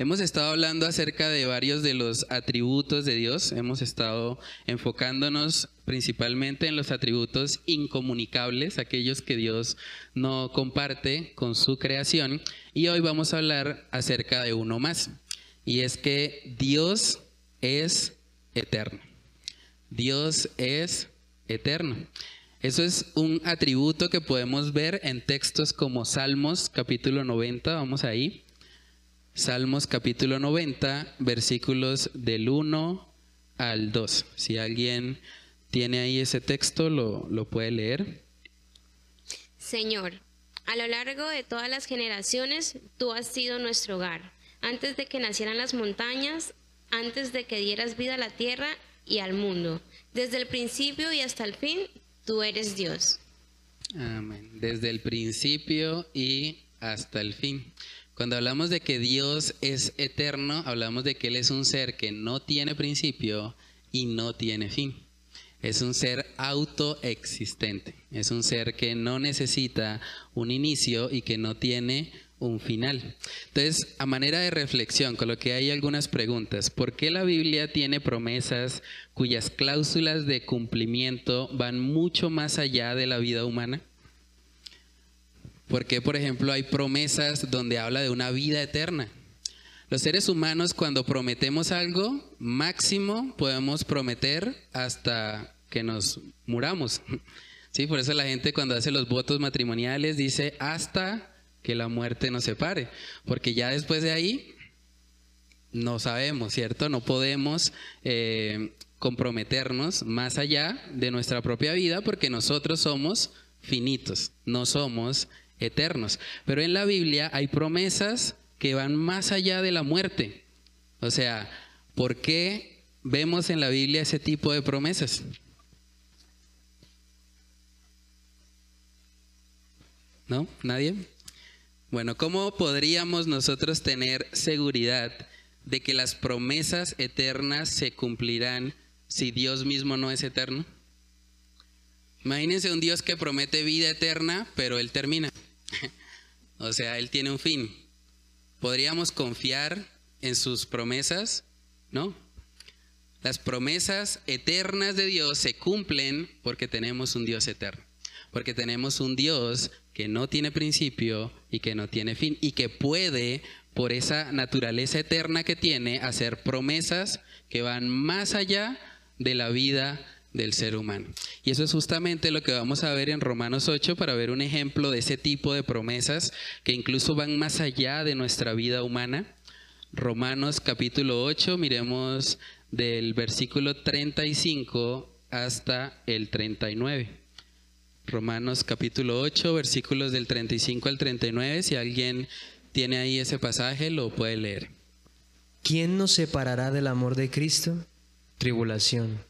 Hemos estado hablando acerca de varios de los atributos de Dios. Hemos estado enfocándonos principalmente en los atributos incomunicables, aquellos que Dios no comparte con su creación. Y hoy vamos a hablar acerca de uno más. Y es que Dios es eterno. Dios es eterno. Eso es un atributo que podemos ver en textos como Salmos capítulo 90, vamos ahí. Salmos capítulo 90, versículos del 1 al 2. Si alguien tiene ahí ese texto, lo, lo puede leer. Señor, a lo largo de todas las generaciones, tú has sido nuestro hogar. Antes de que nacieran las montañas, antes de que dieras vida a la tierra y al mundo. Desde el principio y hasta el fin, tú eres Dios. Amén. Desde el principio y hasta el fin. Cuando hablamos de que Dios es eterno, hablamos de que Él es un ser que no tiene principio y no tiene fin. Es un ser autoexistente. Es un ser que no necesita un inicio y que no tiene un final. Entonces, a manera de reflexión, con lo que hay algunas preguntas. ¿Por qué la Biblia tiene promesas cuyas cláusulas de cumplimiento van mucho más allá de la vida humana? Porque, por ejemplo, hay promesas donde habla de una vida eterna. Los seres humanos cuando prometemos algo, máximo podemos prometer hasta que nos muramos. Sí, por eso la gente cuando hace los votos matrimoniales dice hasta que la muerte nos separe, porque ya después de ahí no sabemos, ¿cierto? No podemos eh, comprometernos más allá de nuestra propia vida porque nosotros somos finitos, no somos eternos. Pero en la Biblia hay promesas que van más allá de la muerte. O sea, ¿por qué vemos en la Biblia ese tipo de promesas? ¿No? ¿Nadie? Bueno, ¿cómo podríamos nosotros tener seguridad de que las promesas eternas se cumplirán si Dios mismo no es eterno? Imagínense un Dios que promete vida eterna, pero Él termina. o sea, Él tiene un fin. ¿Podríamos confiar en sus promesas? No. Las promesas eternas de Dios se cumplen porque tenemos un Dios eterno. Porque tenemos un Dios que no tiene principio y que no tiene fin. Y que puede, por esa naturaleza eterna que tiene, hacer promesas que van más allá de la vida del ser humano. Y eso es justamente lo que vamos a ver en Romanos 8 para ver un ejemplo de ese tipo de promesas que incluso van más allá de nuestra vida humana. Romanos capítulo 8, miremos del versículo 35 hasta el 39. Romanos capítulo 8, versículos del 35 al 39. Si alguien tiene ahí ese pasaje, lo puede leer. ¿Quién nos separará del amor de Cristo? Tribulación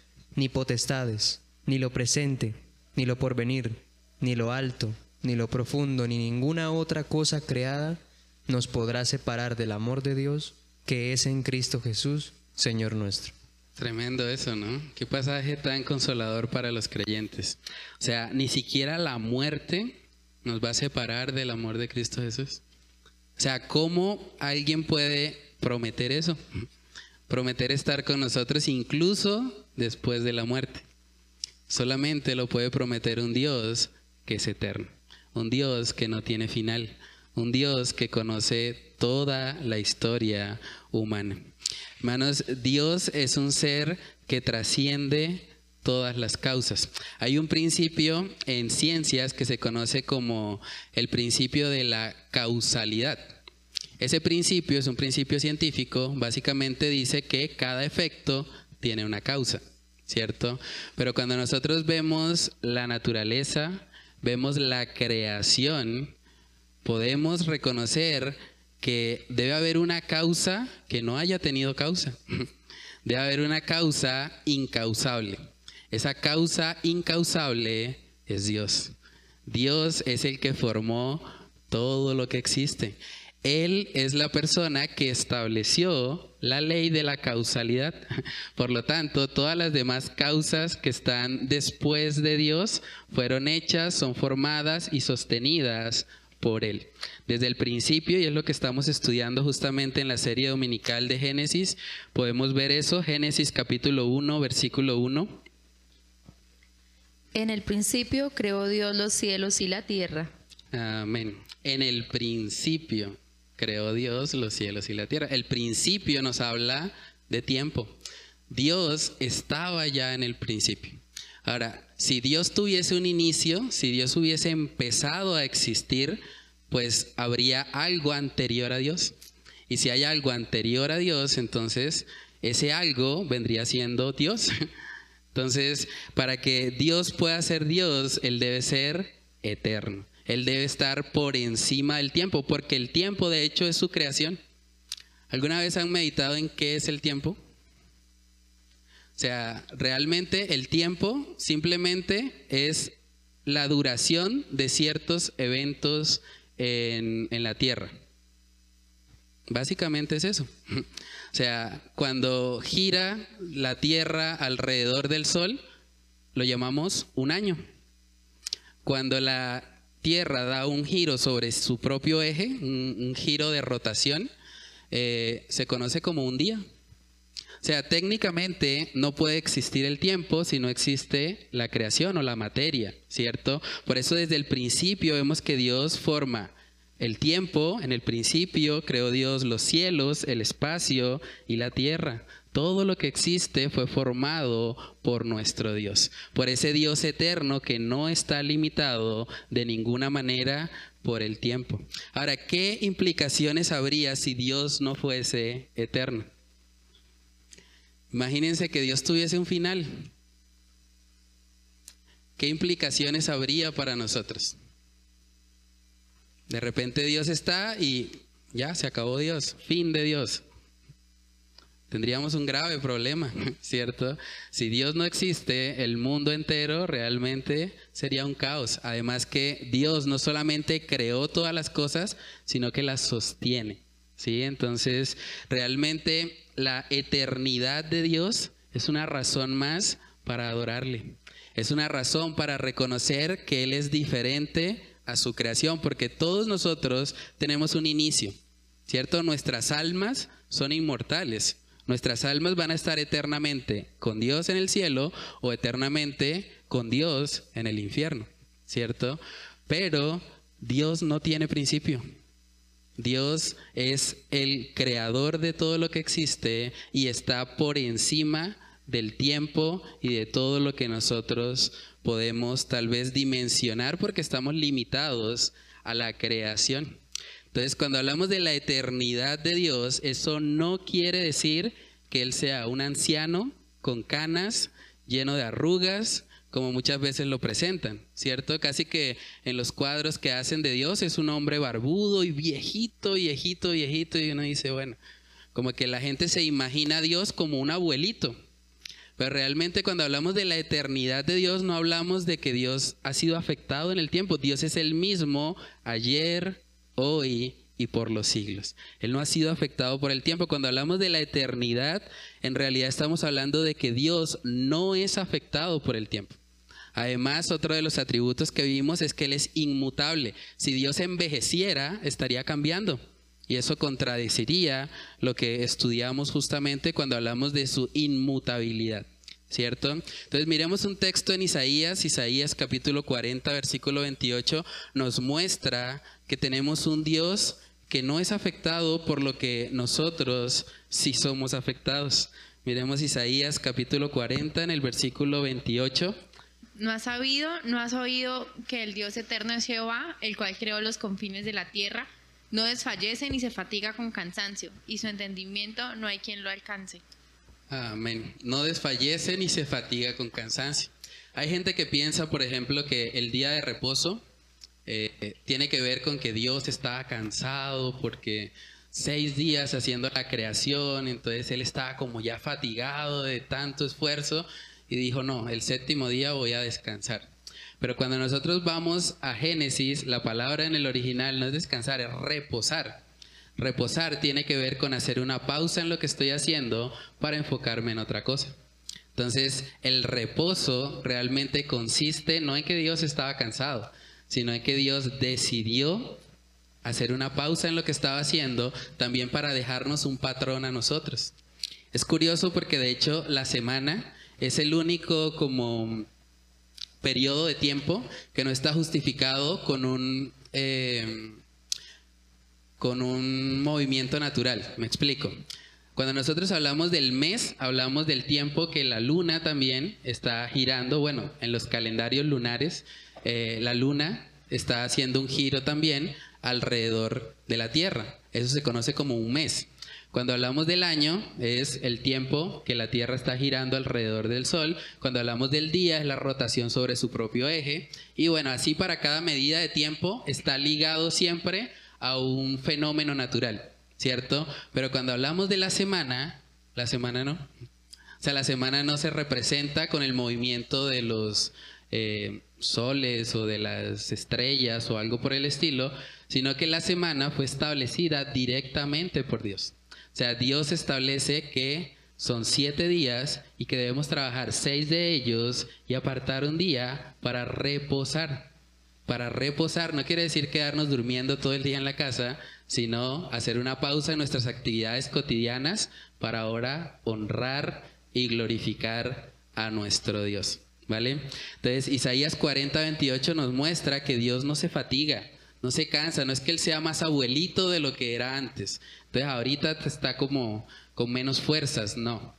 ni potestades, ni lo presente, ni lo porvenir, ni lo alto, ni lo profundo, ni ninguna otra cosa creada nos podrá separar del amor de Dios que es en Cristo Jesús, Señor nuestro. Tremendo eso, ¿no? Qué pasaje tan consolador para los creyentes. O sea, ni siquiera la muerte nos va a separar del amor de Cristo Jesús. O sea, ¿cómo alguien puede prometer eso? Prometer estar con nosotros incluso después de la muerte. Solamente lo puede prometer un Dios que es eterno, un Dios que no tiene final, un Dios que conoce toda la historia humana. Hermanos, Dios es un ser que trasciende todas las causas. Hay un principio en ciencias que se conoce como el principio de la causalidad. Ese principio es un principio científico, básicamente dice que cada efecto tiene una causa, ¿cierto? Pero cuando nosotros vemos la naturaleza, vemos la creación, podemos reconocer que debe haber una causa que no haya tenido causa. Debe haber una causa incausable. Esa causa incausable es Dios. Dios es el que formó todo lo que existe. Él es la persona que estableció la ley de la causalidad. Por lo tanto, todas las demás causas que están después de Dios fueron hechas, son formadas y sostenidas por Él. Desde el principio, y es lo que estamos estudiando justamente en la serie dominical de Génesis, podemos ver eso, Génesis capítulo 1, versículo 1. En el principio creó Dios los cielos y la tierra. Amén. En el principio creó Dios los cielos y la tierra. El principio nos habla de tiempo. Dios estaba ya en el principio. Ahora, si Dios tuviese un inicio, si Dios hubiese empezado a existir, pues habría algo anterior a Dios. Y si hay algo anterior a Dios, entonces ese algo vendría siendo Dios. Entonces, para que Dios pueda ser Dios, Él debe ser eterno. Él debe estar por encima del tiempo, porque el tiempo de hecho es su creación. ¿Alguna vez han meditado en qué es el tiempo? O sea, realmente el tiempo simplemente es la duración de ciertos eventos en, en la Tierra. Básicamente es eso. O sea, cuando gira la Tierra alrededor del Sol, lo llamamos un año. Cuando la Tierra da un giro sobre su propio eje, un, giro de rotación, eh, se conoce como un día. O sea, técnicamente no puede existir el tiempo si no existe la creación o la materia, ¿cierto? Por eso desde el principio vemos que Dios forma el tiempo, en el principio creó Dios los cielos, el espacio y la tierra. Todo lo que existe fue formado por nuestro Dios, por ese Dios eterno que no está limitado de ninguna manera por el tiempo. Ahora, ¿qué implicaciones habría si Dios no fuese eterno? Imagínense que Dios tuviese un final. ¿Qué implicaciones habría para nosotros? De repente Dios está y ya se acabó Dios, fin de Dios tendríamos un grave problema, ¿cierto? Si Dios no existe, el mundo entero realmente sería un caos. Además que Dios no solamente creó todas las cosas, sino que las sostiene, ¿sí? Entonces, realmente la eternidad de Dios es una razón más para adorarle. Es una razón para reconocer que Él es diferente a su creación, porque todos nosotros tenemos un inicio, ¿cierto? Nuestras almas son inmortales. Nuestras almas van a estar eternamente con Dios en el cielo o eternamente con Dios en el infierno, ¿cierto? Pero Dios no tiene principio. Dios es el creador de todo lo que existe y está por encima del tiempo y de todo lo que nosotros podemos tal vez dimensionar porque estamos limitados a la creación. Entonces, cuando hablamos de la eternidad de Dios, eso no quiere decir que Él sea un anciano con canas, lleno de arrugas, como muchas veces lo presentan, ¿cierto? Casi que en los cuadros que hacen de Dios es un hombre barbudo y viejito, viejito, viejito, y uno dice, bueno, como que la gente se imagina a Dios como un abuelito. Pero realmente cuando hablamos de la eternidad de Dios, no hablamos de que Dios ha sido afectado en el tiempo. Dios es el mismo ayer, hoy y por los siglos. Él no ha sido afectado por el tiempo. Cuando hablamos de la eternidad, en realidad estamos hablando de que Dios no es afectado por el tiempo. Además, otro de los atributos que vimos es que Él es inmutable. Si Dios envejeciera, estaría cambiando. Y eso contradeciría lo que estudiamos justamente cuando hablamos de su inmutabilidad. ¿Cierto? Entonces miremos un texto en Isaías, Isaías capítulo 40, versículo 28, nos muestra que tenemos un Dios que no es afectado por lo que nosotros sí somos afectados. Miremos Isaías capítulo 40 en el versículo 28. ¿No has sabido, no has oído que el Dios eterno es Jehová, el cual creó los confines de la tierra? No desfallece ni se fatiga con cansancio, y su entendimiento no hay quien lo alcance. Amén. No desfallece ni se fatiga con cansancio. Hay gente que piensa, por ejemplo, que el día de reposo eh, tiene que ver con que Dios estaba cansado porque seis días haciendo la creación, entonces él estaba como ya fatigado de tanto esfuerzo y dijo, no, el séptimo día voy a descansar. Pero cuando nosotros vamos a Génesis, la palabra en el original no es descansar, es reposar. Reposar tiene que ver con hacer una pausa en lo que estoy haciendo para enfocarme en otra cosa. Entonces, el reposo realmente consiste no en que Dios estaba cansado, sino en que Dios decidió hacer una pausa en lo que estaba haciendo también para dejarnos un patrón a nosotros. Es curioso porque de hecho la semana es el único como periodo de tiempo que no está justificado con un, eh, con un movimiento natural. Me explico. Cuando nosotros hablamos del mes, hablamos del tiempo que la luna también está girando. Bueno, en los calendarios lunares, eh, la luna está haciendo un giro también alrededor de la Tierra. Eso se conoce como un mes. Cuando hablamos del año es el tiempo que la Tierra está girando alrededor del Sol. Cuando hablamos del día es la rotación sobre su propio eje. Y bueno, así para cada medida de tiempo está ligado siempre a un fenómeno natural, ¿cierto? Pero cuando hablamos de la semana, la semana no. O sea, la semana no se representa con el movimiento de los eh, soles o de las estrellas o algo por el estilo, sino que la semana fue establecida directamente por Dios. O sea, Dios establece que son siete días y que debemos trabajar seis de ellos y apartar un día para reposar. Para reposar no quiere decir quedarnos durmiendo todo el día en la casa, sino hacer una pausa en nuestras actividades cotidianas para ahora honrar y glorificar a nuestro Dios. ¿Vale? Entonces, Isaías 40, 28 nos muestra que Dios no se fatiga, no se cansa, no es que él sea más abuelito de lo que era antes. Entonces ahorita está como con menos fuerzas, no.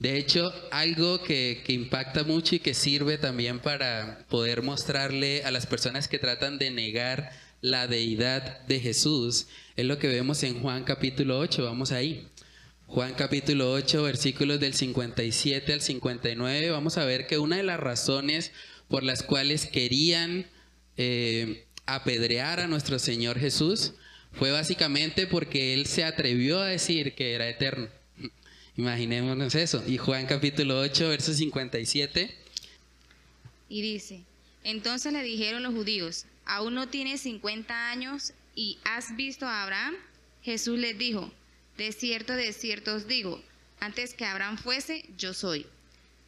De hecho, algo que, que, impacta mucho y que sirve también para poder mostrarle a las personas que tratan de negar la deidad de Jesús es lo que vemos en Juan capítulo 8. Vamos ahí. Juan capítulo 8, versículos del 57 al 59. Vamos a ver que una de las razones por las cuales querían eh, apedrear a nuestro Señor Jesús fue básicamente porque Él se atrevió a decir que era eterno. Imaginémonos eso. Y Juan capítulo 8, verso 57. Y dice, entonces le dijeron los judíos, ¿aún no tienes 50 años y has visto a Abraham? Jesús les dijo, de cierto, de cierto os digo, antes que Abraham fuese, yo soy.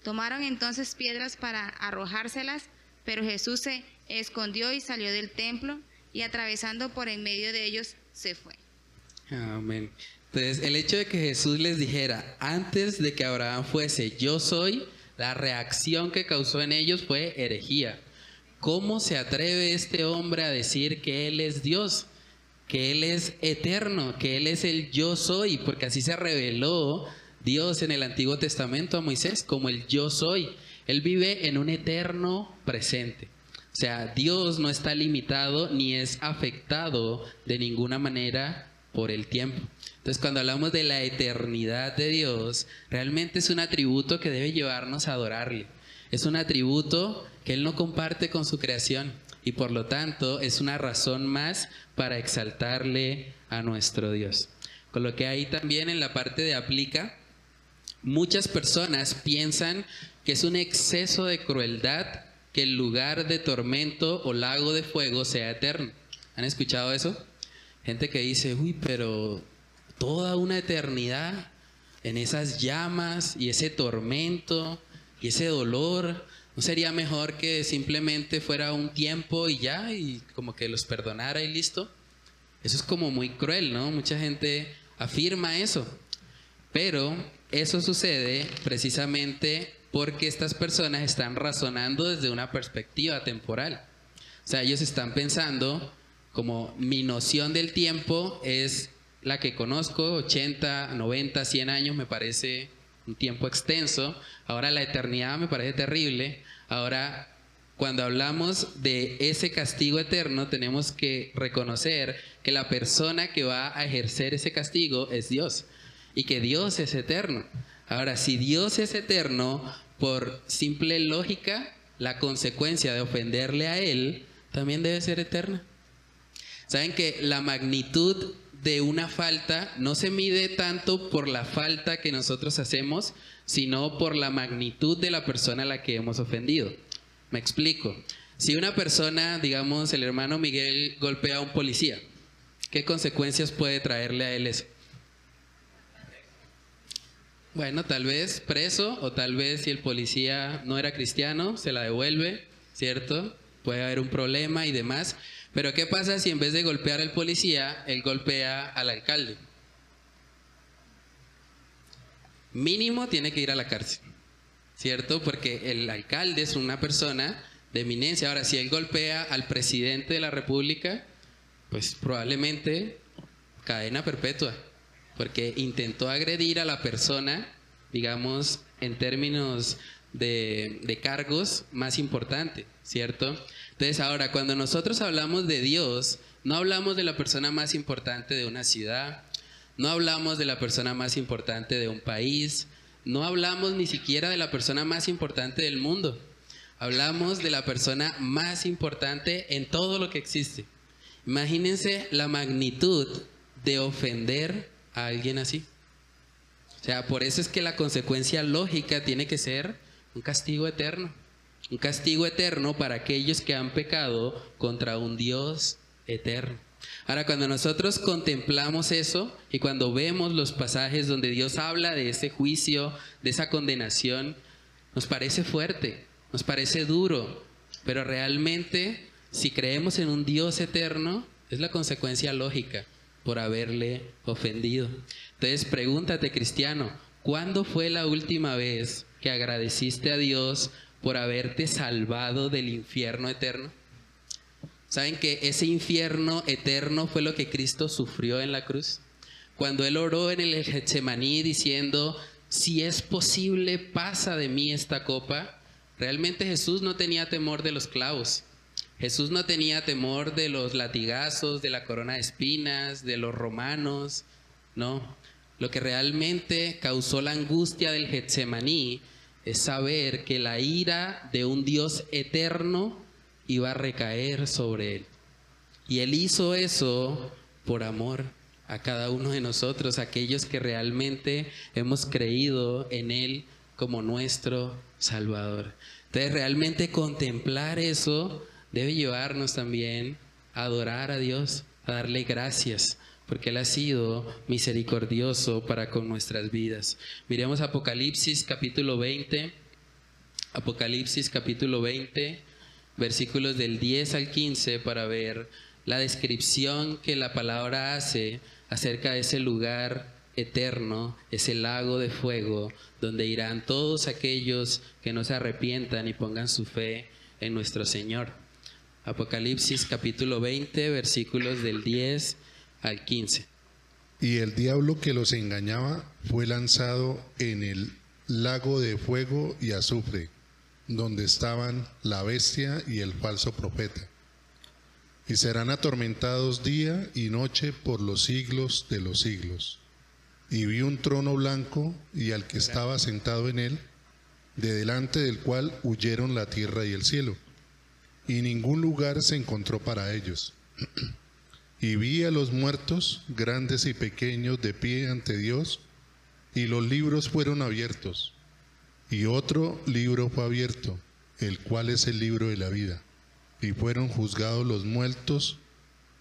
Tomaron entonces piedras para arrojárselas, pero Jesús se escondió y salió del templo y atravesando por en medio de ellos se fue. Amén. Entonces, el hecho de que Jesús les dijera, antes de que Abraham fuese, yo soy, la reacción que causó en ellos fue herejía. ¿Cómo se atreve este hombre a decir que Él es Dios? Que Él es eterno, que Él es el yo soy, porque así se reveló Dios en el Antiguo Testamento a Moisés como el yo soy. Él vive en un eterno presente. O sea, Dios no está limitado ni es afectado de ninguna manera por el tiempo. Entonces, cuando hablamos de la eternidad de Dios, realmente es un atributo que debe llevarnos a adorarle. Es un atributo que Él no comparte con su creación y por lo tanto es una razón más para exaltarle a nuestro Dios. Con lo que ahí también en la parte de aplica, muchas personas piensan que es un exceso de crueldad que el lugar de tormento o lago de fuego sea eterno. ¿Han escuchado eso? Gente que dice, uy, pero toda una eternidad en esas llamas y ese tormento y ese dolor, ¿no sería mejor que simplemente fuera un tiempo y ya, y como que los perdonara y listo? Eso es como muy cruel, ¿no? Mucha gente afirma eso, pero eso sucede precisamente porque estas personas están razonando desde una perspectiva temporal. O sea, ellos están pensando como mi noción del tiempo es la que conozco, 80, 90, 100 años me parece un tiempo extenso, ahora la eternidad me parece terrible, ahora cuando hablamos de ese castigo eterno tenemos que reconocer que la persona que va a ejercer ese castigo es Dios y que Dios es eterno. Ahora, si Dios es eterno, por simple lógica, la consecuencia de ofenderle a Él también debe ser eterna. Saben que la magnitud de una falta no se mide tanto por la falta que nosotros hacemos, sino por la magnitud de la persona a la que hemos ofendido. Me explico. Si una persona, digamos, el hermano Miguel golpea a un policía, ¿qué consecuencias puede traerle a él eso? Bueno, tal vez preso o tal vez si el policía no era cristiano, se la devuelve, ¿cierto? Puede haber un problema y demás. Pero ¿qué pasa si en vez de golpear al policía, él golpea al alcalde? Mínimo tiene que ir a la cárcel, ¿cierto? Porque el alcalde es una persona de eminencia. Ahora, si él golpea al presidente de la República, pues probablemente cadena perpetua, porque intentó agredir a la persona, digamos, en términos de, de cargos más importante, ¿cierto? Entonces, ahora, cuando nosotros hablamos de Dios, no hablamos de la persona más importante de una ciudad, no hablamos de la persona más importante de un país, no hablamos ni siquiera de la persona más importante del mundo. Hablamos de la persona más importante en todo lo que existe. Imagínense la magnitud de ofender a alguien así. O sea, por eso es que la consecuencia lógica tiene que ser un castigo eterno. Un castigo eterno para aquellos que han pecado contra un Dios eterno. Ahora, cuando nosotros contemplamos eso y cuando vemos los pasajes donde Dios habla de ese juicio, de esa condenación, nos parece fuerte, nos parece duro, pero realmente si creemos en un Dios eterno, es la consecuencia lógica por haberle ofendido. Entonces pregúntate, cristiano, ¿cuándo fue la última vez que agradeciste a Dios por haberte salvado del infierno eterno? ¿Saben que ese infierno eterno fue lo que Cristo sufrió en la cruz? Cuando Él oró en el Getsemaní diciendo, si es posible, pasa de mí esta copa, Realmente Jesús no tenía temor de los clavos. Jesús no tenía temor de los latigazos, de la corona de espinas, de los romanos, no. Lo que realmente causó la angustia del Getsemaní es saber que la ira de un Dios eterno iba a recaer sobre él. Y él hizo eso por amor a cada uno de nosotros, aquellos que realmente hemos creído en él como nuestro Salvador. Entonces realmente contemplar eso debe llevarnos también a adorar a Dios, a darle gracias, porque Él ha sido misericordioso para con nuestras vidas. Miremos Apocalipsis capítulo 20, Apocalipsis capítulo 20, versículos del 10 al 15 para ver la descripción que la palabra hace acerca de ese lugar eterno, ese lago de fuego, donde irán todos aquellos que no se arrepientan y pongan su fe en nuestro Señor. Apocalipsis capítulo 20, versículos del 10 al 15. Y el diablo que los engañaba fue lanzado en el lago de fuego y azufre, donde estaban la bestia y el falso profeta. Y serán atormentados día y noche por los siglos de los siglos y vi un trono blanco y al que estaba sentado en él, de delante del cual huyeron la tierra y el cielo, y ningún lugar se encontró para ellos. y vi a los muertos, grandes y pequeños, de pie ante Dios, y los libros fueron abiertos. Y otro libro fue abierto, el cual es el libro de la vida. Y fueron juzgados los muertos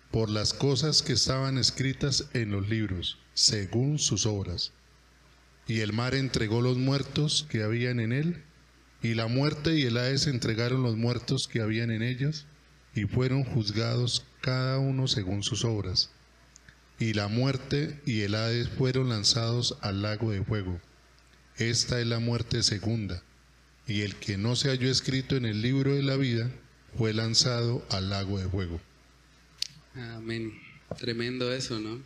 por las cosas que estaban escritas en los libros según sus obras. Y el mar entregó los muertos que habían en él, y la muerte y el Hades entregaron los muertos que habían en ellos, y fueron juzgados cada uno según sus obras. Y la muerte y el Hades fueron lanzados al lago de fuego. Esta es la muerte segunda, y el que no se halló escrito en el libro de la vida fue lanzado al lago de fuego. Amén. Tremendo eso, ¿no?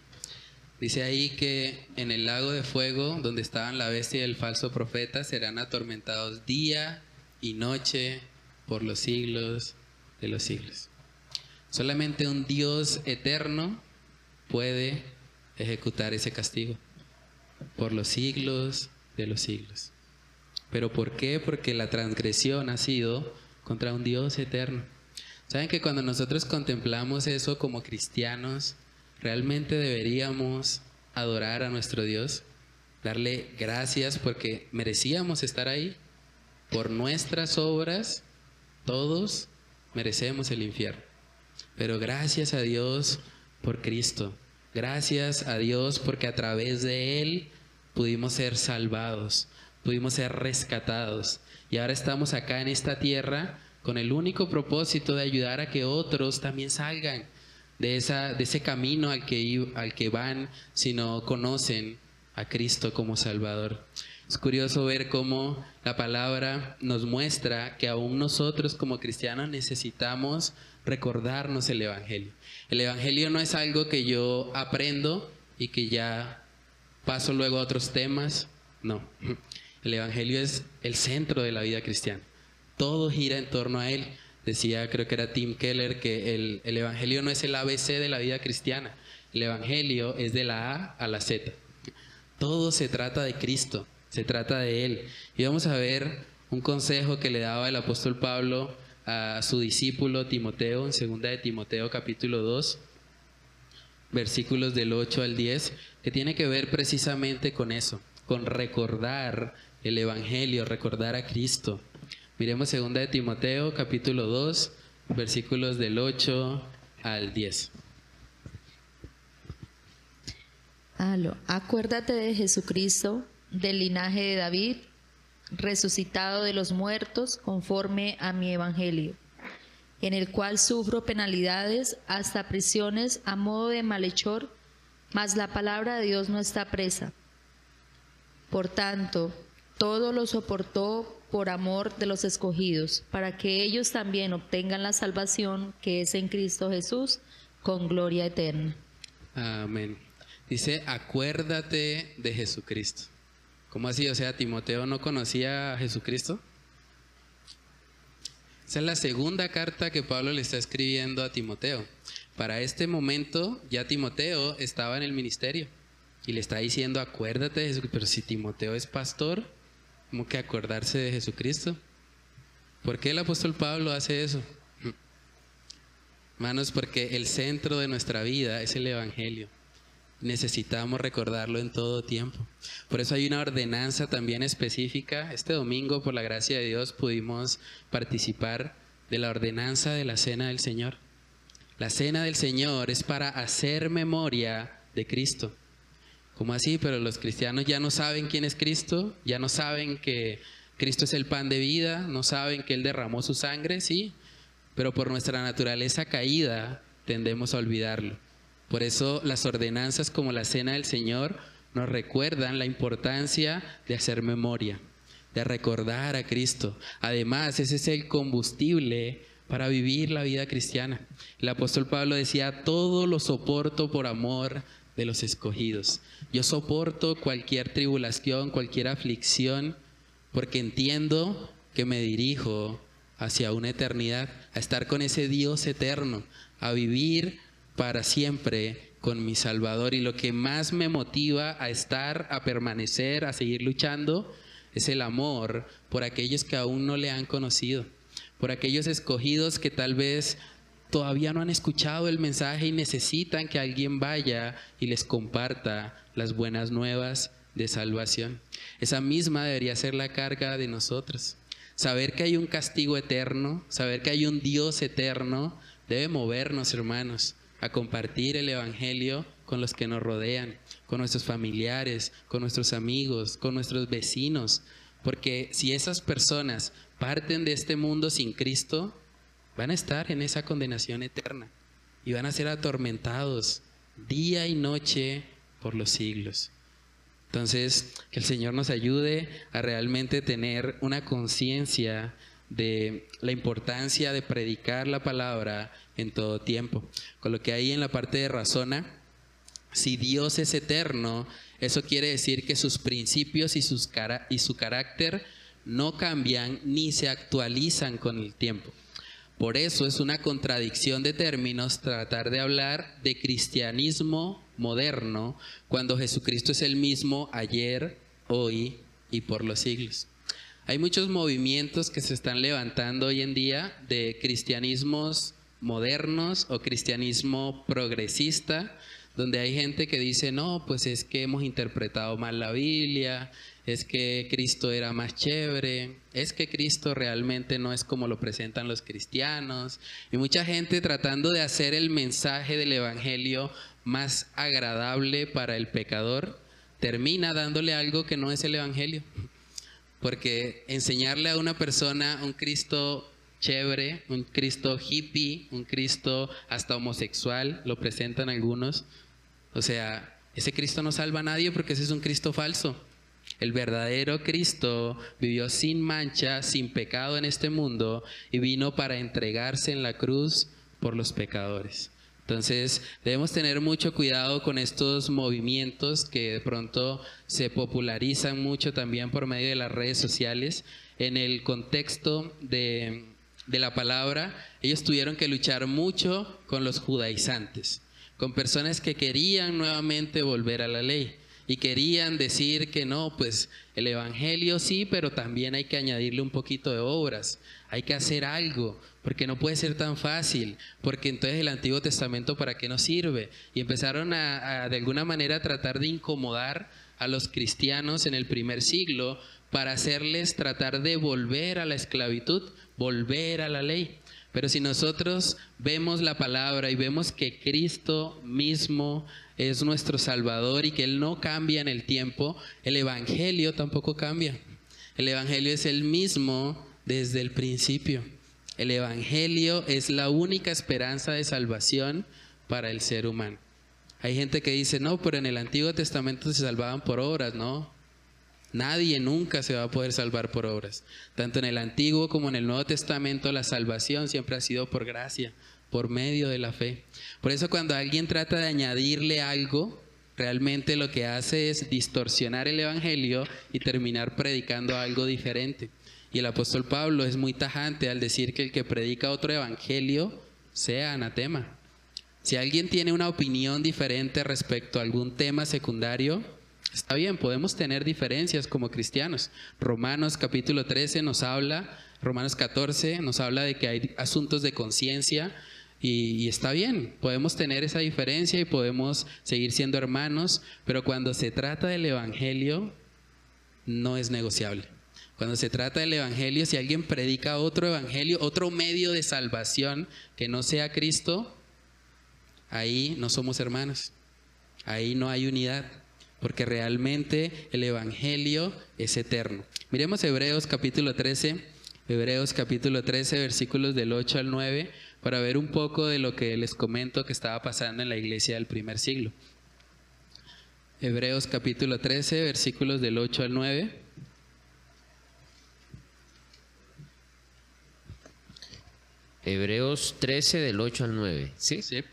Dice ahí que en el lago de fuego, donde estaban la bestia y el falso profeta, serán atormentados día y noche por los siglos de los siglos. Solamente un Dios eterno puede ejecutar ese castigo por los siglos de los siglos. ¿Pero por qué? Porque la transgresión ha sido contra un Dios eterno. Saben que cuando nosotros contemplamos eso como cristianos, realmente deberíamos adorar a nuestro Dios, darle gracias porque merecíamos estar ahí. Por nuestras obras, todos merecemos el infierno. Pero gracias a Dios por Cristo. Gracias a Dios porque a través de Él pudimos ser salvados, pudimos ser rescatados. Y ahora estamos acá en esta tierra con el único propósito de ayudar a que otros también salgan de, esa, de ese camino al que, al que van si no conocen a Cristo como Salvador. Es curioso ver cómo la palabra nos muestra que aún nosotros como cristianos necesitamos recordarnos el Evangelio. El Evangelio no es algo que yo aprendo y que ya paso luego a otros temas. No, el Evangelio es el centro de la vida cristiana. Todo gira en torno a él. Decía, creo que era Tim Keller, que el, el Evangelio no es el ABC de la vida cristiana. El Evangelio es de la A a la Z. Todo se trata de Cristo, se trata de Él. Y vamos a ver un consejo que le daba el apóstol Pablo a su discípulo Timoteo en segunda de Timoteo capítulo 2, versículos del 8 al 10, que tiene que ver precisamente con eso, con recordar el Evangelio, recordar a Cristo. Miremos segunda de Timoteo capítulo 2, versículos del 8 al 10. Aló. Acuérdate de Jesucristo, del linaje de David, resucitado de los muertos conforme a mi evangelio, en el cual sufro penalidades hasta prisiones a modo de malhechor, mas la palabra de Dios no está presa. Por tanto, todo lo soportó por amor de los escogidos, para que ellos también obtengan la salvación que es en Cristo Jesús, con gloria eterna. Amén. Dice, acuérdate de Jesucristo. ¿Cómo así? O sea, Timoteo no conocía a Jesucristo. Esa es la segunda carta que Pablo le está escribiendo a Timoteo. Para este momento ya Timoteo estaba en el ministerio y le está diciendo, acuérdate de Jesucristo. Pero si Timoteo es pastor, ¿cómo que acordarse de Jesucristo? ¿Por qué el apóstol Pablo hace eso? Hermanos, porque el centro de nuestra vida es el Evangelio necesitamos recordarlo en todo tiempo. Por eso hay una ordenanza también específica. Este domingo, por la gracia de Dios, pudimos participar de la ordenanza de la Cena del Señor. La Cena del Señor es para hacer memoria de Cristo. ¿Cómo así? Pero los cristianos ya no saben quién es Cristo, ya no saben que Cristo es el pan de vida, no saben que Él derramó su sangre, sí, pero por nuestra naturaleza caída tendemos a olvidarlo. Por eso las ordenanzas como la Cena del Señor nos recuerdan la importancia de hacer memoria, de recordar a Cristo. Además, ese es el combustible para vivir la vida cristiana. El apóstol Pablo decía, todo lo soporto por amor de los escogidos. Yo soporto cualquier tribulación, cualquier aflicción, porque entiendo que me dirijo hacia una eternidad, a estar con ese Dios eterno, a vivir para siempre con mi Salvador. Y lo que más me motiva a estar, a permanecer, a seguir luchando, es el amor por aquellos que aún no le han conocido, por aquellos escogidos que tal vez todavía no han escuchado el mensaje y necesitan que alguien vaya y les comparta las buenas nuevas de salvación. Esa misma debería ser la carga de nosotros. Saber que hay un castigo eterno, saber que hay un Dios eterno, debe movernos, hermanos, a compartir el Evangelio con los que nos rodean, con nuestros familiares, con nuestros amigos, con nuestros vecinos. Porque si esas personas parten de este mundo sin Cristo, van a estar en esa condenación eterna y van a ser atormentados día y noche por los siglos. Entonces, que el Señor nos ayude a realmente tener una conciencia de la importancia de predicar la palabra en todo tiempo. Con lo que ahí en la parte de razona, si Dios es eterno, eso quiere decir que sus principios y, sus y su carácter no cambian ni se actualizan con el tiempo. Por eso es una contradicción de términos tratar de hablar de cristianismo moderno cuando Jesucristo es el mismo ayer, hoy y por los siglos. Hay muchos movimientos que se están levantando hoy en día de cristianismos modernos o cristianismo progresista, donde hay gente que dice, no, pues es que hemos interpretado mal la Biblia, es que Cristo era más chévere, es que Cristo realmente no es como lo presentan los cristianos, y mucha gente tratando de hacer el mensaje del Evangelio más agradable para el pecador, termina dándole algo que no es el Evangelio. Porque enseñarle a una persona un Cristo chévere, un Cristo hippie, un Cristo hasta homosexual, lo presentan algunos. O sea, ese Cristo no salva a nadie porque ese es un Cristo falso. El verdadero Cristo vivió sin mancha, sin pecado en este mundo y vino para entregarse en la cruz por los pecadores. Entonces debemos tener mucho cuidado con estos movimientos que de pronto se popularizan mucho también por medio de las redes sociales. En el contexto de, de la palabra, ellos tuvieron que luchar mucho con los judaizantes, con personas que querían nuevamente volver a la ley y querían decir que no, pues el Evangelio sí, pero también hay que añadirle un poquito de obras, hay que hacer algo, porque no puede ser tan fácil, porque entonces el Antiguo Testamento para qué nos sirve. Y empezaron a, de alguna manera a tratar de incomodar a los cristianos en el primer siglo para hacerles tratar de volver a la esclavitud, volver a la ley. Pero si nosotros vemos la palabra y vemos que Cristo mismo es nuestro Salvador y que Él no cambia en el tiempo, el Evangelio tampoco cambia. El Evangelio es el mismo desde el principio. El Evangelio es la única esperanza de salvación para el ser humano. Hay gente que dice, no, pero en el Antiguo Testamento se salvaban por obras, ¿no? Nadie nunca se va a poder salvar por obras. Tanto en el Antiguo como en el Nuevo Testamento la salvación siempre ha sido por gracia, por medio de la fe. Por eso cuando alguien trata de añadirle algo, realmente lo que hace es distorsionar el Evangelio y terminar predicando algo diferente. Y el apóstol Pablo es muy tajante al decir que el que predica otro evangelio sea anatema. Si alguien tiene una opinión diferente respecto a algún tema secundario, está bien, podemos tener diferencias como cristianos. Romanos capítulo 13 nos habla, Romanos 14 nos habla de que hay asuntos de conciencia y, y, está bien, podemos tener esa diferencia y podemos seguir siendo hermanos, pero cuando se trata del Evangelio, no es negociable. Cuando se trata del Evangelio, si alguien predica otro Evangelio, otro medio de salvación que no sea Cristo, ahí no somos hermanos. Ahí no hay unidad, porque realmente el Evangelio es eterno. Miremos Hebreos capítulo 13, Hebreos capítulo 13, versículos del 8 al 9, para ver un poco de lo que les comento que estaba pasando en la iglesia del primer siglo. Hebreos capítulo 13, versículos del 8 al 9. Hebreos 13 del 8 al 9. ¿sí? Sí.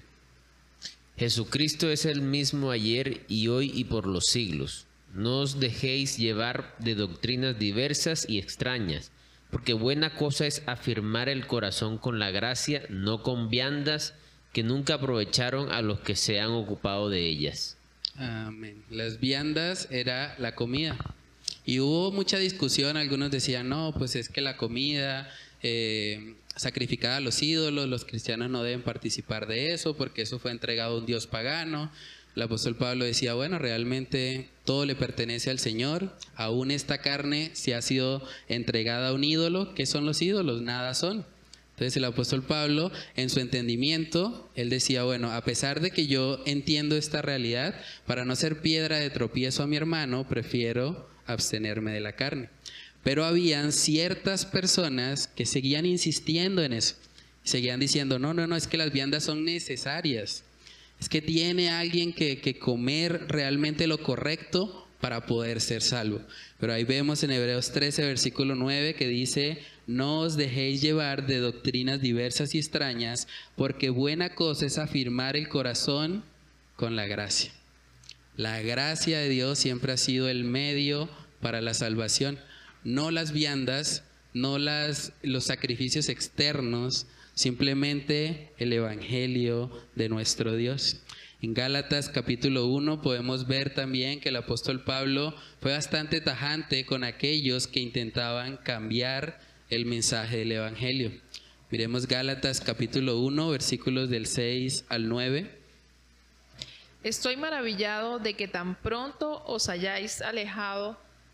Jesucristo es el mismo ayer y hoy y por los siglos. No os dejéis llevar de doctrinas diversas y extrañas, porque buena cosa es afirmar el corazón con la gracia, no con viandas que nunca aprovecharon a los que se han ocupado de ellas. Amén. Las viandas era la comida. Y hubo mucha discusión, algunos decían, no, pues es que la comida eh, sacrificada a los ídolos, los cristianos no deben participar de eso porque eso fue entregado a un Dios pagano. El apóstol Pablo decía, bueno, realmente todo le pertenece al Señor, aún esta carne si ha sido entregada a un ídolo, ¿qué son los ídolos? Nada son. Entonces el apóstol Pablo, en su entendimiento, él decía, bueno, a pesar de que yo entiendo esta realidad, para no ser piedra de tropiezo a mi hermano, prefiero abstenerme de la carne. Pero habían ciertas personas que seguían insistiendo en eso. Seguían diciendo, no, no, no, es que las viandas son necesarias. Es que tiene alguien que, que comer realmente lo correcto para poder ser salvo. Pero ahí vemos en Hebreos 13, versículo 9, que dice, no os dejéis llevar de doctrinas diversas y extrañas, porque buena cosa es afirmar el corazón con la gracia. La gracia de Dios siempre ha sido el medio para la salvación no las viandas, no las, los sacrificios externos, simplemente el Evangelio de nuestro Dios. En Gálatas capítulo 1 podemos ver también que el apóstol Pablo fue bastante tajante con aquellos que intentaban cambiar el mensaje del Evangelio. Miremos Gálatas capítulo 1 versículos del 6 al 9. Estoy maravillado de que tan pronto os hayáis alejado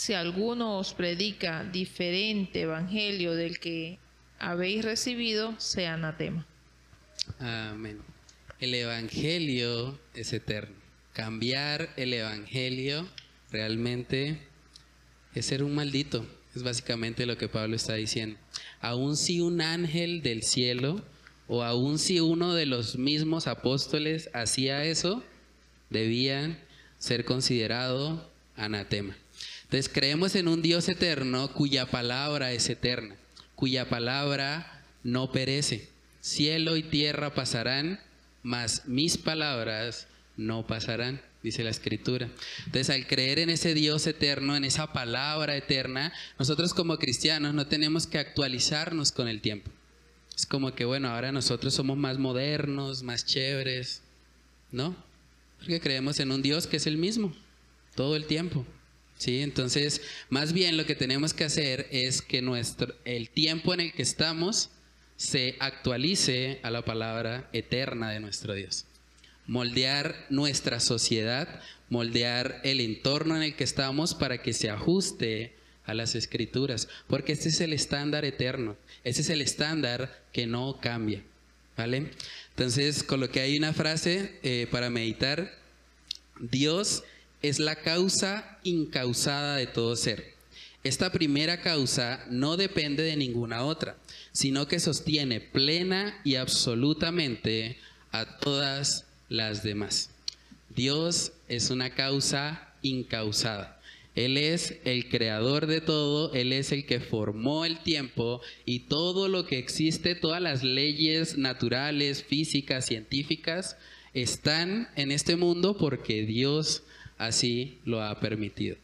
si alguno os predica diferente evangelio del que habéis recibido, sea anatema. Amén. El evangelio es eterno. Cambiar el evangelio realmente es ser un maldito. Es básicamente lo que Pablo está diciendo. Aun si un ángel del cielo o aun si uno de los mismos apóstoles hacía eso, debían ser considerado anatema. Entonces creemos en un Dios eterno cuya palabra es eterna, cuya palabra no perece. Cielo y tierra pasarán, mas mis palabras no pasarán, dice la escritura. Entonces al creer en ese Dios eterno, en esa palabra eterna, nosotros como cristianos no tenemos que actualizarnos con el tiempo. Es como que, bueno, ahora nosotros somos más modernos, más chéveres, ¿no? Porque creemos en un Dios que es el mismo, todo el tiempo. ¿Sí? Entonces, más bien lo que tenemos que hacer es que nuestro, el tiempo en el que estamos se actualice a la palabra eterna de nuestro Dios. Moldear nuestra sociedad, moldear el entorno en el que estamos para que se ajuste a las escrituras, porque este es el estándar eterno, ese es el estándar que no cambia. ¿Vale? Entonces, coloqué ahí una frase eh, para meditar. Dios es la causa incausada de todo ser. Esta primera causa no depende de ninguna otra, sino que sostiene plena y absolutamente a todas las demás. Dios es una causa incausada. Él es el creador de todo, Él es el que formó el tiempo y todo lo que existe, todas las leyes naturales, físicas, científicas, están en este mundo porque Dios así lo ha permitido.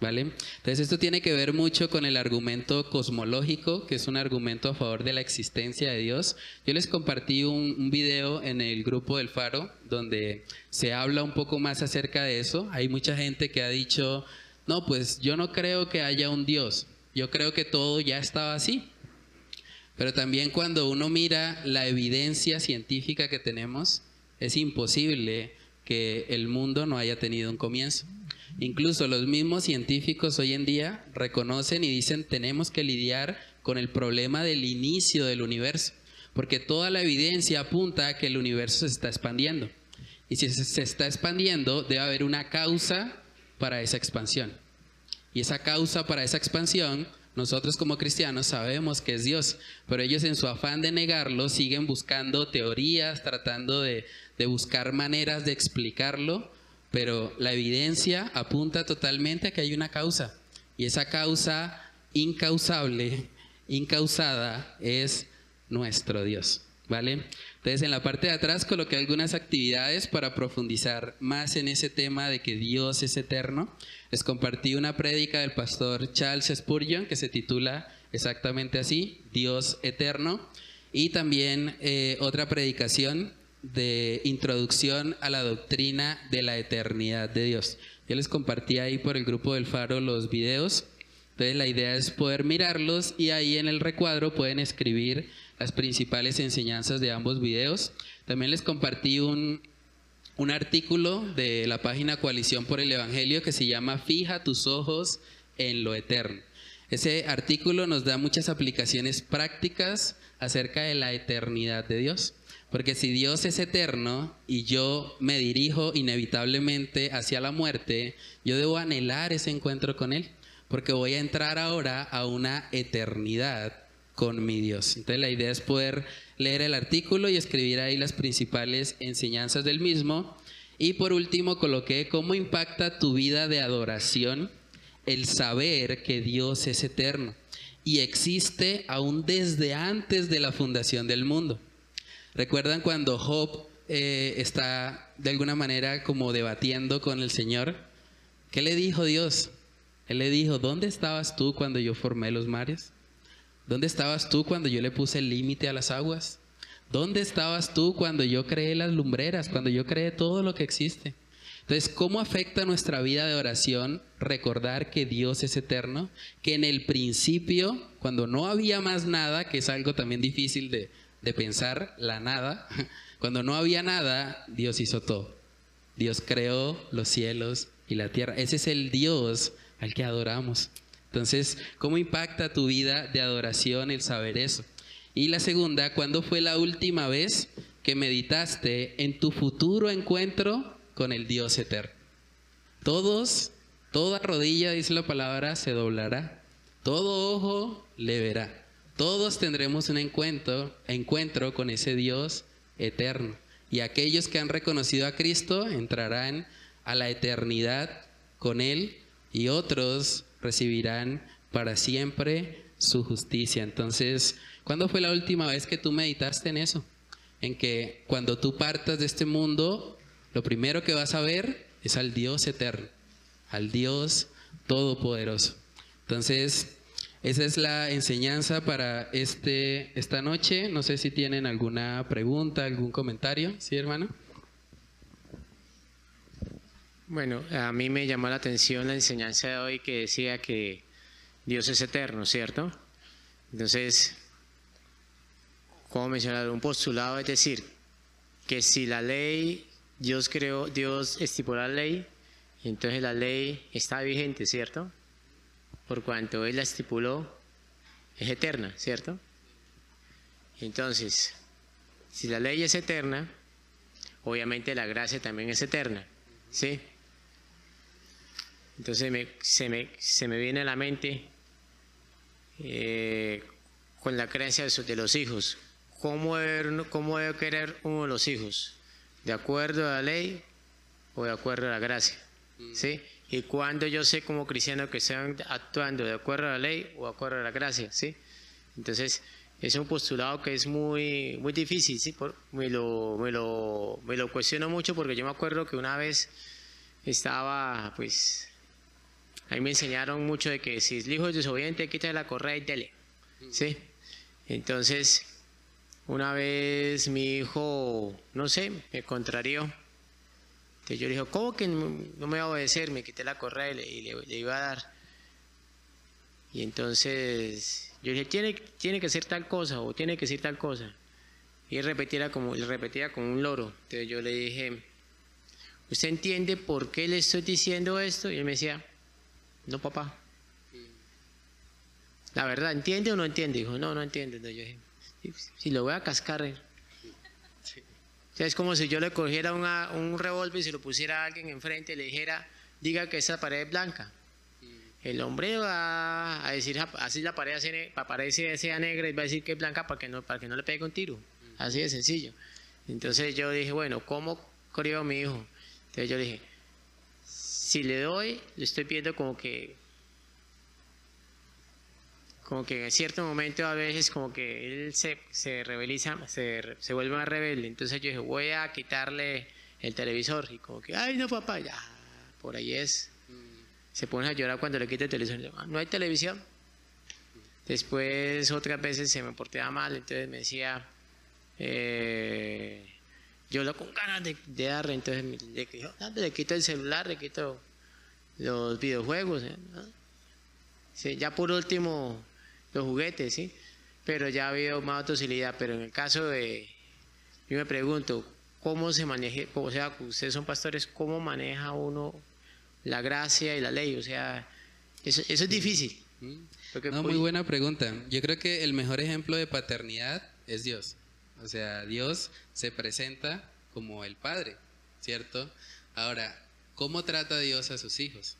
¿Vale? Entonces esto tiene que ver mucho con el argumento cosmológico, que es un argumento a favor de la existencia de Dios. Yo les compartí un, un, video en el grupo del Faro donde se habla un poco más acerca de eso. Hay mucha gente que ha dicho, no, pues yo no creo que haya un Dios, yo creo que todo ya estaba así. Pero también cuando uno mira la evidencia científica que tenemos, es imposible que el mundo no haya tenido un comienzo. Incluso los mismos científicos hoy en día reconocen y dicen tenemos que lidiar con el problema del inicio del universo, porque toda la evidencia apunta a que el universo se está expandiendo. Y si se está expandiendo, debe haber una causa para esa expansión. Y esa causa para esa expansión, nosotros como cristianos sabemos que es Dios, pero ellos en su afán de negarlo siguen buscando teorías, tratando de, de buscar maneras de explicarlo, pero la evidencia apunta totalmente a que hay una causa. Y esa causa incausable, incausada, es nuestro Dios. ¿Vale? Entonces en la parte de atrás coloqué algunas actividades para profundizar más en ese tema de que Dios es eterno. Les compartí una prédica del pastor Charles Spurgeon que se titula exactamente así, Dios eterno. Y también eh, otra predicación de introducción a la doctrina de la eternidad de Dios. Yo les compartí ahí por el grupo del Faro los videos. Entonces la idea es poder mirarlos y ahí en el recuadro pueden escribir las principales enseñanzas de ambos videos. También les compartí un, un artículo de la página Coalición por el Evangelio que se llama Fija tus ojos en lo eterno. Ese artículo nos da muchas aplicaciones prácticas acerca de la eternidad de Dios. Porque si Dios es eterno y yo me dirijo inevitablemente hacia la muerte, yo debo anhelar ese encuentro con Él, porque voy a entrar ahora a una eternidad con mi Dios. Entonces la idea es poder leer el artículo y escribir ahí las principales enseñanzas del mismo. Y por último coloqué cómo impacta tu vida de adoración el saber que Dios es eterno y existe aún desde antes de la fundación del mundo. ¿Recuerdan cuando Job eh, está de alguna manera como debatiendo con el Señor? ¿Qué le dijo Dios? Él le dijo, ¿dónde estabas tú cuando yo formé los mares? ¿Dónde estabas tú cuando yo le puse el límite a las aguas? ¿Dónde estabas tú cuando yo creé las lumbreras, cuando yo creé todo lo que existe? Entonces, ¿cómo afecta nuestra vida de oración recordar que Dios es eterno? Que en el principio, cuando no había más nada, que es algo también difícil de, de pensar, la nada, cuando no había nada, Dios hizo todo. Dios creó los cielos y la tierra. Ese es el Dios al que adoramos. Entonces, ¿cómo impacta tu vida de adoración el saber eso? Y la segunda, ¿cuándo fue la última vez que meditaste en tu futuro encuentro con el Dios eterno? Todos, toda rodilla, dice la palabra, se doblará. Todo ojo le verá. Todos tendremos un encuentro, encuentro con ese Dios eterno. Y aquellos que han reconocido a Cristo entrarán a la eternidad con Él y otros recibirán para siempre su justicia. Entonces, ¿cuándo fue la última vez que tú meditaste en eso? En que cuando tú partas de este mundo, lo primero que vas a ver es al Dios eterno, al Dios todopoderoso. Entonces, esa es la enseñanza para este, esta noche. No sé si tienen alguna pregunta, algún comentario. ¿Sí, hermano? Bueno, a mí me llamó la atención la enseñanza de hoy que decía que Dios es eterno, ¿cierto? Entonces, como mencionar un postulado es decir, que si la ley, Dios creó, Dios estipuló la ley, entonces la ley está vigente, ¿cierto? Por cuanto Él la estipuló, es eterna, ¿cierto? Entonces, si la ley es eterna, obviamente la gracia también es eterna, ¿sí? Entonces se, me, se me viene a la mente eh, con la creencia de los hijos. ¿Cómo debe, ¿Cómo debe querer uno de los hijos? ¿De acuerdo a la ley o de acuerdo a la gracia? ¿Sí? Y cuando yo sé como cristiano que están actuando de acuerdo a la ley o de acuerdo a la gracia, ¿sí? Entonces, es un postulado que es muy, muy difícil, ¿sí? me, lo, me, lo, me lo cuestiono mucho porque yo me acuerdo que una vez estaba, pues, Ahí me enseñaron mucho de que si el hijo es desobediente, quítale la correa y dele. ¿Sí? Entonces, una vez mi hijo, no sé, me contrarió. Entonces yo le dije, ¿cómo que no me va a obedecer? Me quité la correa y le, iba a dar. Y entonces yo le dije, tiene, tiene que ser tal cosa o tiene que ser tal cosa. Y él repetía como, repetía como un loro. Entonces yo le dije, ¿usted entiende por qué le estoy diciendo esto? Y él me decía, no, papá. La verdad, ¿entiende o no entiende? Dijo, no, no entiende. yo dije, si lo voy a cascar. Eh". es como si yo le cogiera un revólver y se lo pusiera a alguien enfrente y le dijera, diga que esa pared es blanca. El hombre va a decir, así la pared aparece sea negra y va a decir que es blanca para que no, para que no le pegue un tiro. Así de sencillo. Entonces yo dije, bueno, ¿cómo crió mi hijo? Entonces yo dije, si le doy, le estoy viendo como que como que en cierto momento a veces como que él se, se rebeliza, se, se vuelve más rebelde. Entonces yo dije, voy a quitarle el televisor. Y como que, ay no papá, ya, por ahí es. Se pone a llorar cuando le quita el televisor. Ah, no hay televisión. Después otras veces se me portaba mal, entonces me decía, eh, yo lo con ganas de, darle, entonces le, le, quito el celular, le quito los videojuegos, ¿eh? ya por último los juguetes, ¿sí? Pero ya ha habido más docilidad, pero en el caso de, yo me pregunto, ¿cómo se maneja, o sea, ustedes son pastores, ¿cómo maneja uno la gracia y la ley? O sea, eso, eso es difícil. no, muy buena pregunta. Yo creo que el mejor ejemplo de paternidad es Dios. O sea, Dios se presenta como el Padre, ¿cierto? Ahora, ¿cómo trata Dios a sus hijos?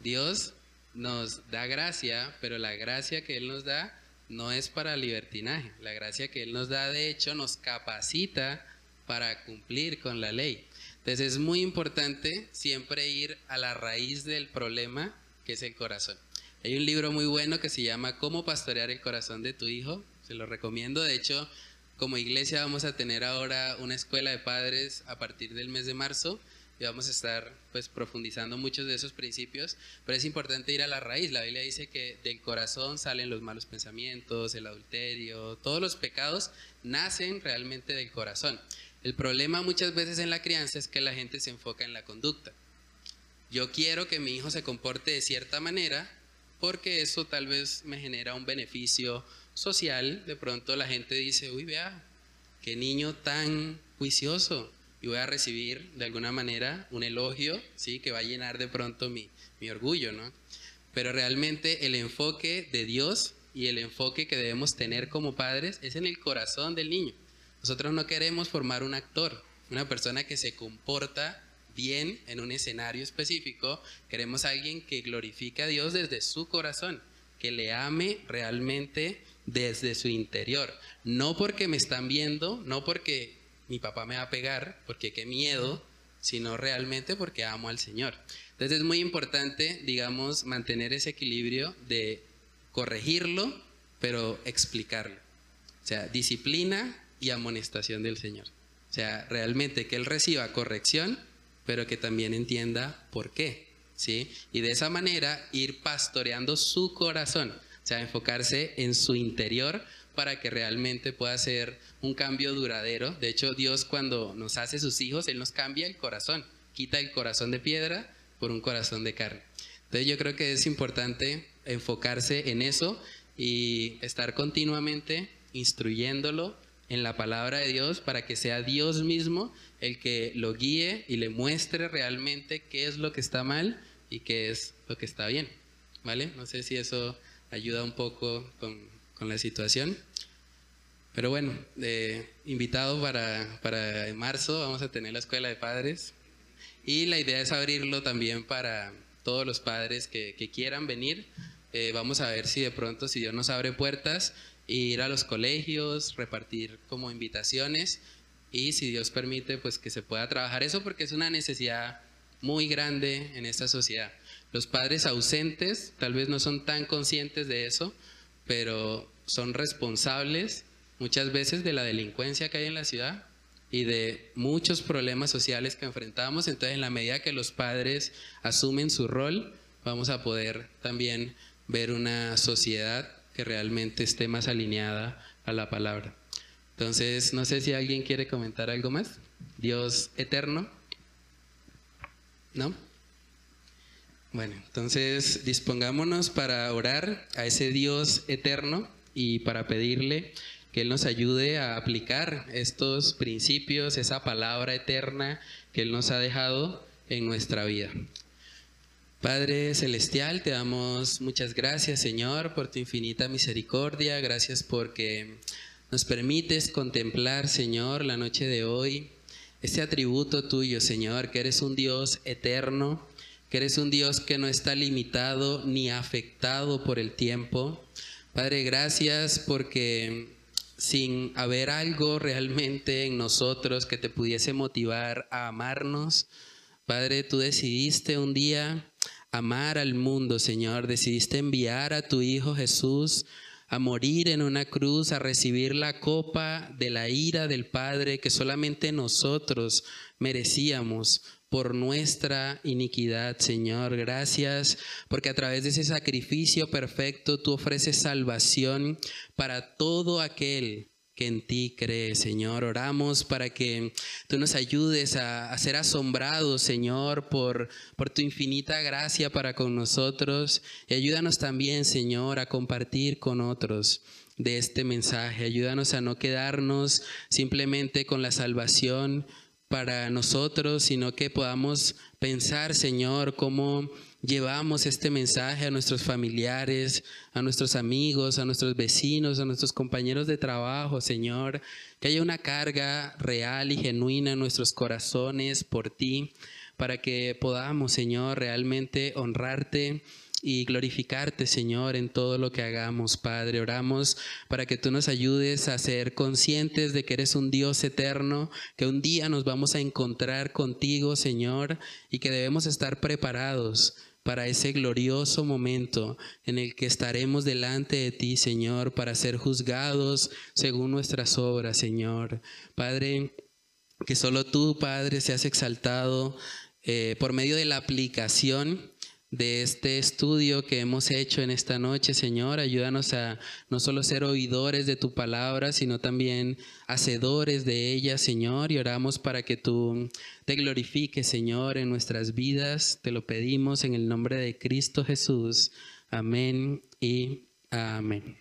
Dios nos da gracia, pero la gracia que Él nos da no es para libertinaje. La gracia que Él nos da, de hecho, nos capacita para cumplir con la ley. Entonces es muy importante siempre ir a la raíz del problema, que es el corazón. Hay un libro muy bueno que se llama Cómo pastorear el corazón de tu hijo. Se lo recomiendo. De hecho, como iglesia vamos a tener ahora una escuela de padres a partir del mes de marzo y vamos a estar pues profundizando muchos de esos principios, pero es importante ir a la raíz. La Biblia dice que del corazón salen los malos pensamientos, el adulterio, todos los pecados nacen realmente del corazón. El problema muchas veces en la crianza es que la gente se enfoca en la conducta. Yo quiero que mi hijo se comporte de cierta manera porque eso tal vez me genera un beneficio social. De pronto la gente dice, uy, vea, qué niño tan juicioso. Y voy a recibir de alguna manera un elogio, ¿sí? Que va a llenar de pronto mi, mi orgullo, ¿no? Pero realmente el enfoque de Dios y el enfoque que debemos tener como padres es en el corazón del niño. Nosotros no queremos formar un actor, una persona que se comporta bien en un escenario específico. Queremos alguien que glorifique a Dios desde su corazón, que le ame realmente desde su interior. No porque me están viendo, no porque mi papá me va a pegar, porque qué miedo, sino realmente porque amo al Señor. Entonces es muy importante, digamos, mantener ese equilibrio de corregirlo, pero explicarlo. O sea, disciplina y amonestación del Señor. O sea, realmente que Él reciba corrección, pero que también entienda por qué. ¿sí? Y de esa manera ir pastoreando su corazón, o sea, enfocarse en su interior para que realmente pueda ser un cambio duradero. De hecho, Dios cuando nos hace sus hijos, Él nos cambia el corazón, quita el corazón de piedra por un corazón de carne. Entonces yo creo que es importante enfocarse en eso y estar continuamente instruyéndolo en la palabra de Dios para que sea Dios mismo el que lo guíe y le muestre realmente qué es lo que está mal y qué es lo que está bien. ¿Vale? No sé si eso ayuda un poco con, la situación. Pero bueno, eh, invitado para, para marzo vamos a tener la escuela de padres y la idea es abrirlo también para todos los padres que, quieran venir. Eh, vamos a ver si de pronto, si Dios nos abre puertas, ir a los colegios, repartir como invitaciones y si Dios permite, pues que se pueda trabajar eso porque es una necesidad muy grande en esta sociedad. Los padres ausentes tal vez no son tan conscientes de eso, pero son responsables muchas veces de la delincuencia que hay en la ciudad y de muchos problemas sociales que enfrentamos. Entonces, en la medida que los padres asumen su rol, vamos a poder también ver una sociedad que realmente esté más alineada a la palabra. Entonces, no sé si alguien quiere comentar algo más. Dios eterno. ¿No? Bueno, entonces dispongámonos para orar a ese Dios eterno y para pedirle que Él nos ayude a aplicar estos principios, esa palabra eterna que Él nos ha dejado en nuestra vida. Padre Celestial, te damos muchas gracias, Señor, por tu infinita misericordia. Gracias porque nos permites contemplar, Señor, la noche de hoy, este atributo tuyo, Señor, que eres un Dios eterno, que eres un Dios que no está limitado ni afectado por el tiempo. Padre, gracias porque sin haber algo realmente en nosotros que te pudiese motivar a amarnos, Padre, tú decidiste un día amar al mundo, Señor, decidiste enviar a tu Hijo Jesús a morir en una cruz, a recibir la copa de la ira del Padre que solamente nosotros merecíamos por nuestra iniquidad, Señor. Gracias porque a través de ese sacrificio perfecto tú ofreces salvación para todo aquel que en ti cree, Señor. Oramos para que tú nos ayudes a, ser asombrados, Señor, por, por tu infinita gracia para con nosotros. Y ayúdanos también, Señor, a compartir con otros de este mensaje. Ayúdanos a no quedarnos simplemente con la salvación para nosotros, sino que podamos pensar, Señor, cómo llevamos este mensaje a nuestros familiares, a nuestros amigos, a nuestros vecinos, a nuestros compañeros de trabajo, Señor, que haya una carga real y genuina en nuestros corazones por ti, para que podamos, Señor, realmente honrarte y glorificarte, Señor, en todo lo que hagamos, Padre. Oramos para que tú nos ayudes a ser conscientes de que eres un Dios eterno, que un día nos vamos a encontrar contigo, Señor, y que debemos estar preparados para ese glorioso momento en el que estaremos delante de ti, Señor, para ser juzgados según nuestras obras, Señor. Padre, que solo tú, Padre, seas exaltado eh, por medio de la aplicación de este estudio que hemos hecho en esta noche, Señor. Ayúdanos a no solo ser oidores de tu palabra, sino también hacedores de ella, Señor. Y oramos para que tú te glorifiques, Señor, en nuestras vidas. Te lo pedimos en el nombre de Cristo Jesús. Amén y amén.